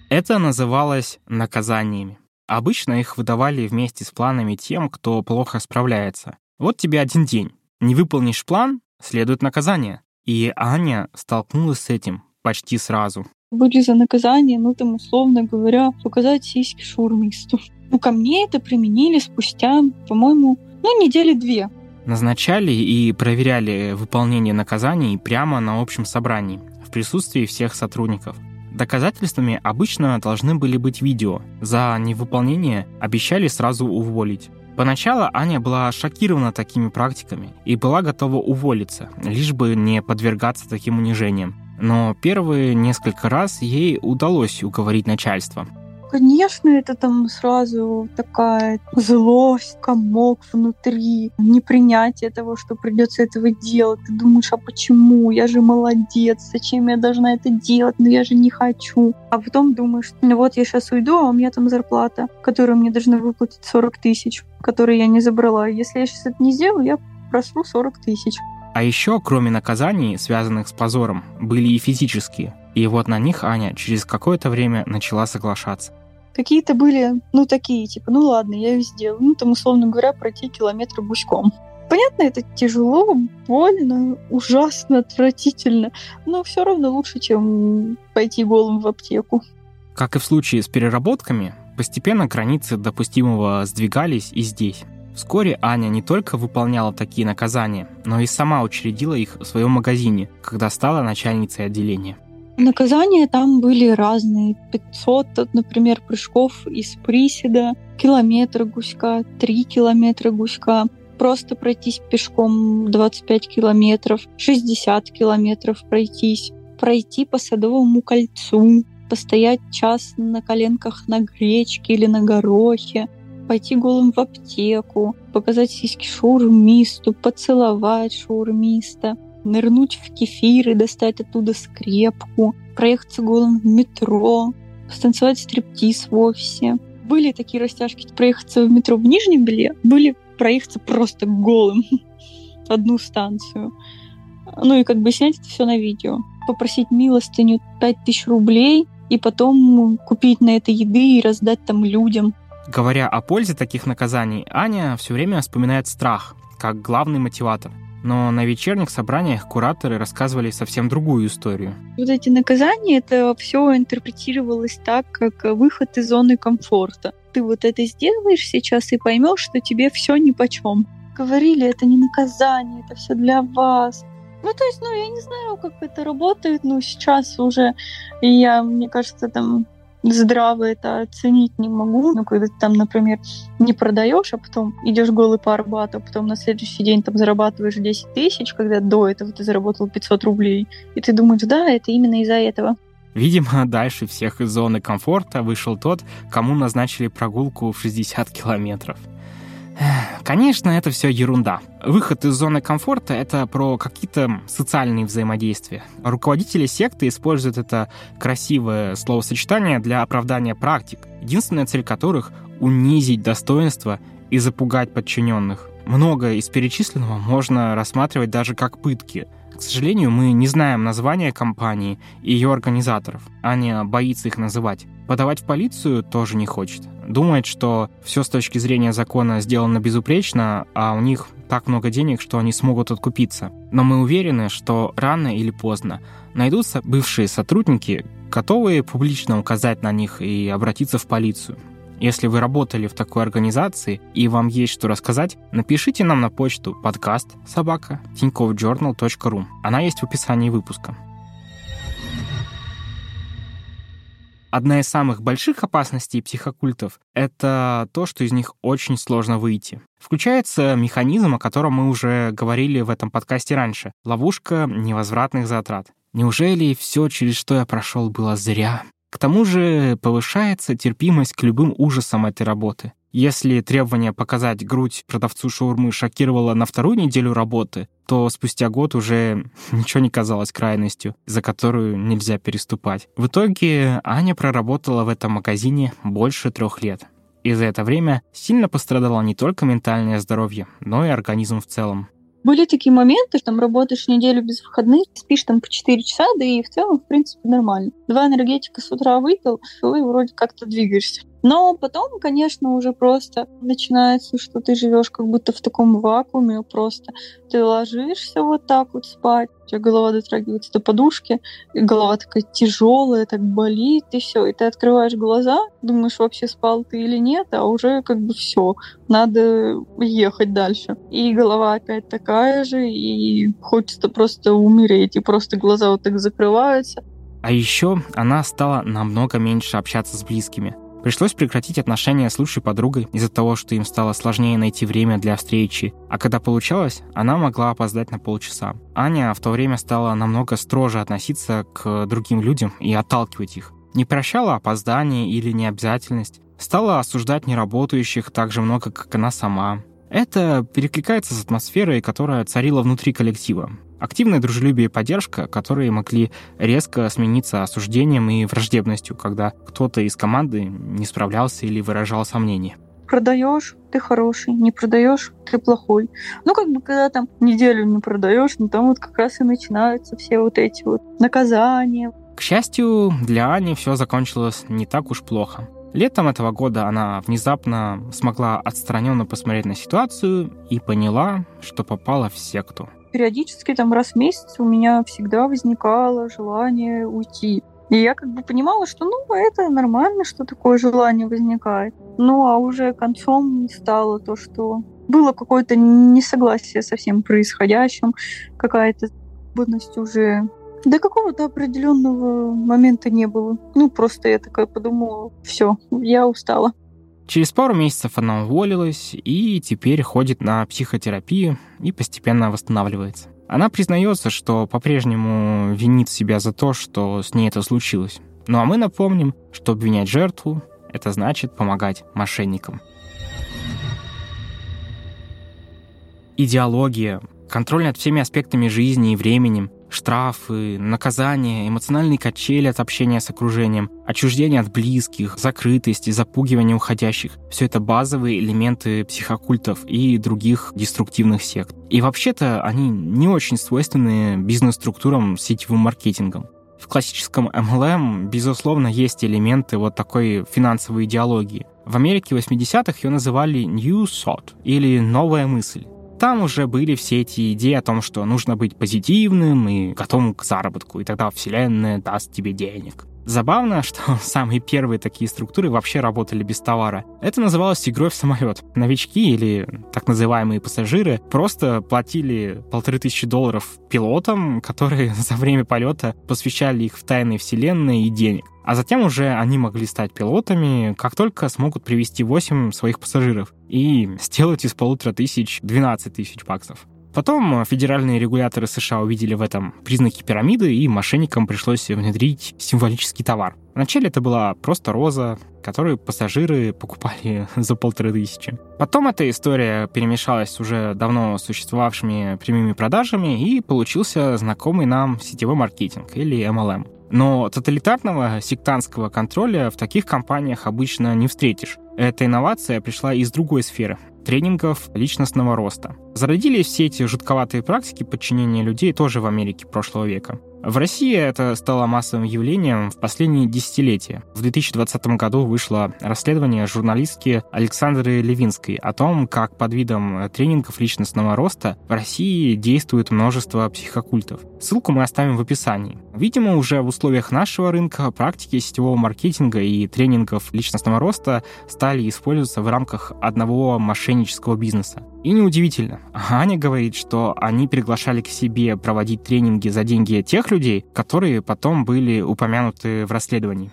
Это называлось наказаниями. Обычно их выдавали вместе с планами тем, кто плохо справляется. Вот тебе один день. Не выполнишь план — следует наказание. И Аня столкнулась с этим почти сразу. Были за наказание, ну там, условно говоря, показать сиськи шурмисту. Ну, ко мне это применили спустя, по-моему, ну, недели две. Назначали и проверяли выполнение наказаний прямо на общем собрании, в присутствии всех сотрудников. Доказательствами обычно должны были быть видео. За невыполнение обещали сразу уволить. Поначалу Аня была шокирована такими практиками и была готова уволиться, лишь бы не подвергаться таким унижениям. Но первые несколько раз ей удалось уговорить начальство. Конечно, это там сразу такая злость, комок внутри, непринятие того, что придется этого делать. Ты думаешь, а почему? Я же молодец, зачем я должна это делать? Но я же не хочу. А потом думаешь, ну вот я сейчас уйду, а у меня там зарплата, которую мне должны выплатить 40 тысяч, которые я не забрала. Если я сейчас это не сделаю, я просру 40 тысяч. А еще, кроме наказаний, связанных с позором, были и физические. И вот на них Аня через какое-то время начала соглашаться. Какие-то были, ну, такие, типа, ну ладно, я их сделаю. Ну, там, условно говоря, пройти километр гуськом. Понятно, это тяжело, больно, ужасно, отвратительно, но все равно лучше, чем пойти голым в аптеку. Как и в случае с переработками, постепенно границы допустимого сдвигались и здесь. Вскоре Аня не только выполняла такие наказания, но и сама учредила их в своем магазине, когда стала начальницей отделения. Наказания там были разные. 500, например, прыжков из приседа, километр гуська, 3 километра гуська, просто пройтись пешком 25 километров, 60 километров пройтись, пройти по Садовому кольцу, постоять час на коленках на гречке или на горохе, пойти голым в аптеку, показать сиськи шаурмисту, поцеловать шаурмиста, нырнуть в кефир и достать оттуда скрепку, проехаться голым в метро, станцевать стриптиз в офисе. Были такие растяжки, проехаться в метро в нижнем белье, были проехаться просто голым одну станцию. Ну и как бы снять это все на видео. Попросить милостыню 5000 рублей и потом купить на это еды и раздать там людям. Говоря о пользе таких наказаний, Аня все время вспоминает страх как главный мотиватор. Но на вечерних собраниях кураторы рассказывали совсем другую историю. Вот эти наказания, это все интерпретировалось так, как выход из зоны комфорта. Ты вот это сделаешь сейчас и поймешь, что тебе все ни по чем. Говорили, это не наказание, это все для вас. Ну, то есть, ну, я не знаю, как это работает, но сейчас уже я, мне кажется, там здраво это оценить не могу. Ну, когда ты там, например, не продаешь, а потом идешь голый по Арбату, а потом на следующий день там зарабатываешь 10 тысяч, когда до этого ты заработал 500 рублей, и ты думаешь, да, это именно из-за этого. Видимо, дальше всех из зоны комфорта вышел тот, кому назначили прогулку в 60 километров. Конечно, это все ерунда. Выход из зоны комфорта — это про какие-то социальные взаимодействия. Руководители секты используют это красивое словосочетание для оправдания практик, единственная цель которых — унизить достоинство и запугать подчиненных. Многое из перечисленного можно рассматривать даже как пытки. К сожалению, мы не знаем названия компании и ее организаторов. Аня боится их называть. Подавать в полицию тоже не хочет. Думает, что все с точки зрения закона сделано безупречно, а у них так много денег, что они смогут откупиться. Но мы уверены, что рано или поздно найдутся бывшие сотрудники, готовые публично указать на них и обратиться в полицию. Если вы работали в такой организации и вам есть что рассказать, напишите нам на почту подкаст собака tinkovjournal.ru. Она есть в описании выпуска. Одна из самых больших опасностей психокультов — это то, что из них очень сложно выйти. Включается механизм, о котором мы уже говорили в этом подкасте раньше — ловушка невозвратных затрат. Неужели все, через что я прошел, было зря? К тому же повышается терпимость к любым ужасам этой работы. Если требование показать грудь продавцу шаурмы шокировало на вторую неделю работы, то спустя год уже ничего не казалось крайностью, за которую нельзя переступать. В итоге Аня проработала в этом магазине больше трех лет. И за это время сильно пострадало не только ментальное здоровье, но и организм в целом. Были такие моменты, что там работаешь неделю без выходных, спишь там по 4 часа, да и в целом, в принципе, нормально. Два энергетика с утра выпил, и вроде как-то двигаешься. Но потом, конечно, уже просто начинается, что ты живешь как будто в таком вакууме, просто ты ложишься вот так вот спать, у тебя голова дотрагивается до подушки, и голова такая тяжелая, так болит, и все. И ты открываешь глаза, думаешь, вообще спал ты или нет, а уже как бы все, надо ехать дальше. И голова опять такая же, и хочется просто умереть, и просто глаза вот так закрываются. А еще она стала намного меньше общаться с близкими. Пришлось прекратить отношения с лучшей подругой из-за того, что им стало сложнее найти время для встречи, а когда получалось, она могла опоздать на полчаса. Аня в то время стала намного строже относиться к другим людям и отталкивать их. не прощала опоздание или необязательность, стала осуждать неработающих так же много, как она сама. Это перекликается с атмосферой, которая царила внутри коллектива. Активное дружелюбие и поддержка, которые могли резко смениться осуждением и враждебностью, когда кто-то из команды не справлялся или выражал сомнения. Продаешь, ты хороший, не продаешь, ты плохой. Ну, как бы, когда там неделю не продаешь, ну, там вот как раз и начинаются все вот эти вот наказания. К счастью, для Ани все закончилось не так уж плохо. Летом этого года она внезапно смогла отстраненно посмотреть на ситуацию и поняла, что попала в секту. Периодически, там раз в месяц у меня всегда возникало желание уйти. И я как бы понимала, что ну это нормально, что такое желание возникает. Ну а уже концом стало то, что было какое-то несогласие со всем происходящим, какая-то будность уже до какого-то определенного момента не было. Ну, просто я такая подумала, все, я устала. Через пару месяцев она уволилась и теперь ходит на психотерапию и постепенно восстанавливается. Она признается, что по-прежнему винит себя за то, что с ней это случилось. Ну а мы напомним, что обвинять жертву — это значит помогать мошенникам. Идеология, контроль над всеми аспектами жизни и временем, штрафы, наказания, эмоциональные качели от общения с окружением, отчуждение от близких, закрытость и запугивание уходящих — все это базовые элементы психокультов и других деструктивных сект. И вообще-то они не очень свойственны бизнес-структурам с сетевым маркетингом. В классическом MLM, безусловно, есть элементы вот такой финансовой идеологии. В Америке 80-х ее называли New Thought или «новая мысль». Там уже были все эти идеи о том, что нужно быть позитивным и готовым к заработку, и тогда Вселенная даст тебе денег. Забавно, что самые первые такие структуры вообще работали без товара. Это называлось игрой в самолет. Новички или так называемые пассажиры просто платили полторы тысячи долларов пилотам, которые за время полета посвящали их в тайны вселенной и денег. А затем уже они могли стать пилотами, как только смогут привести 8 своих пассажиров и сделать из полутора тысяч 12 тысяч баксов. Потом федеральные регуляторы США увидели в этом признаки пирамиды, и мошенникам пришлось внедрить символический товар. Вначале это была просто роза, которую пассажиры покупали за полторы тысячи. Потом эта история перемешалась с уже давно существовавшими прямыми продажами, и получился знакомый нам сетевой маркетинг, или MLM. Но тоталитарного сектантского контроля в таких компаниях обычно не встретишь. Эта инновация пришла из другой сферы тренингов личностного роста. Зародились все эти жутковатые практики подчинения людей тоже в Америке прошлого века. В России это стало массовым явлением в последние десятилетия. В 2020 году вышло расследование журналистки Александры Левинской о том, как под видом тренингов личностного роста в России действует множество психокультов. Ссылку мы оставим в описании. Видимо, уже в условиях нашего рынка практики сетевого маркетинга и тренингов личностного роста стали использоваться в рамках одного мошеннического бизнеса. И неудивительно. Аня говорит, что они приглашали к себе проводить тренинги за деньги тех людей, которые потом были упомянуты в расследовании.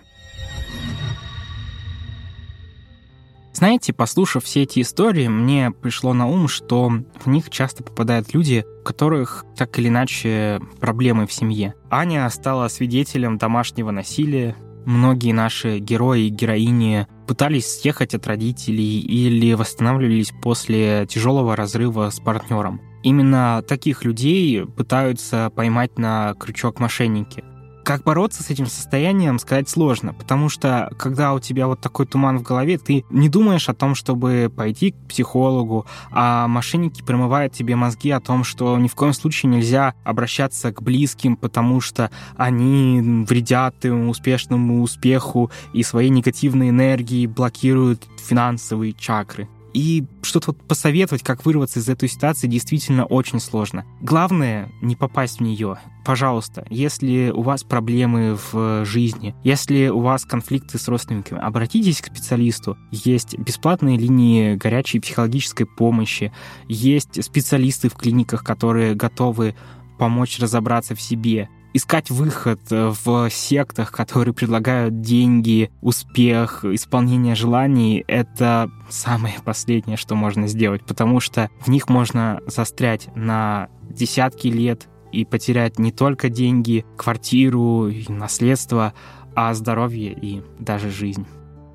Знаете, послушав все эти истории, мне пришло на ум, что в них часто попадают люди, у которых так или иначе проблемы в семье. Аня стала свидетелем домашнего насилия, многие наши герои и героини пытались съехать от родителей или восстанавливались после тяжелого разрыва с партнером. Именно таких людей пытаются поймать на крючок мошенники. Как бороться с этим состоянием, сказать сложно, потому что когда у тебя вот такой туман в голове, ты не думаешь о том, чтобы пойти к психологу, а мошенники промывают тебе мозги о том, что ни в коем случае нельзя обращаться к близким, потому что они вредят твоему успешному успеху и своей негативной энергией блокируют финансовые чакры. И что-то вот посоветовать, как вырваться из этой ситуации, действительно очень сложно. Главное — не попасть в нее. Пожалуйста, если у вас проблемы в жизни, если у вас конфликты с родственниками, обратитесь к специалисту. Есть бесплатные линии горячей психологической помощи, есть специалисты в клиниках, которые готовы помочь разобраться в себе искать выход э, в сектах, которые предлагают деньги, успех, исполнение желаний, это самое последнее, что можно сделать, потому что в них можно застрять на десятки лет и потерять не только деньги, квартиру, наследство, а здоровье и даже жизнь.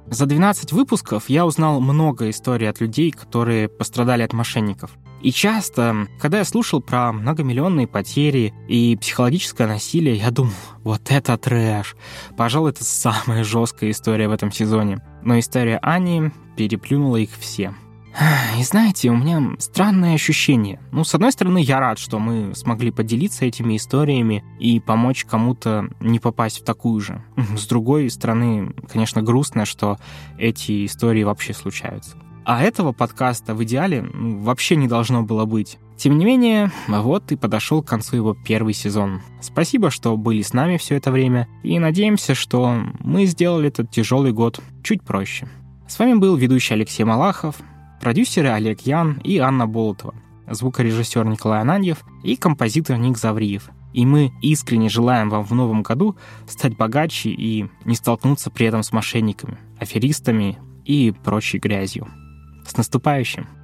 За 12 выпусков я узнал много историй от людей, которые пострадали от мошенников. И часто, когда я слушал про многомиллионные потери и психологическое насилие, я думал, вот это трэш. Пожалуй, это самая жесткая история в этом сезоне. Но история Ани переплюнула их все. И знаете, у меня странное ощущение. Ну, с одной стороны, я рад, что мы смогли поделиться этими историями и помочь кому-то не попасть в такую же. С другой стороны, конечно, грустно, что эти истории вообще случаются. А этого подкаста в идеале вообще не должно было быть. Тем не менее, вот и подошел к концу его первый сезон. Спасибо, что были с нами все это время, и надеемся, что мы сделали этот тяжелый год чуть проще. С вами был ведущий Алексей Малахов, продюсеры Олег Ян и Анна Болотова, звукорежиссер Николай Ананьев и композитор Ник Завриев. И мы искренне желаем вам в новом году стать богаче и не столкнуться при этом с мошенниками, аферистами и прочей грязью. С наступающим!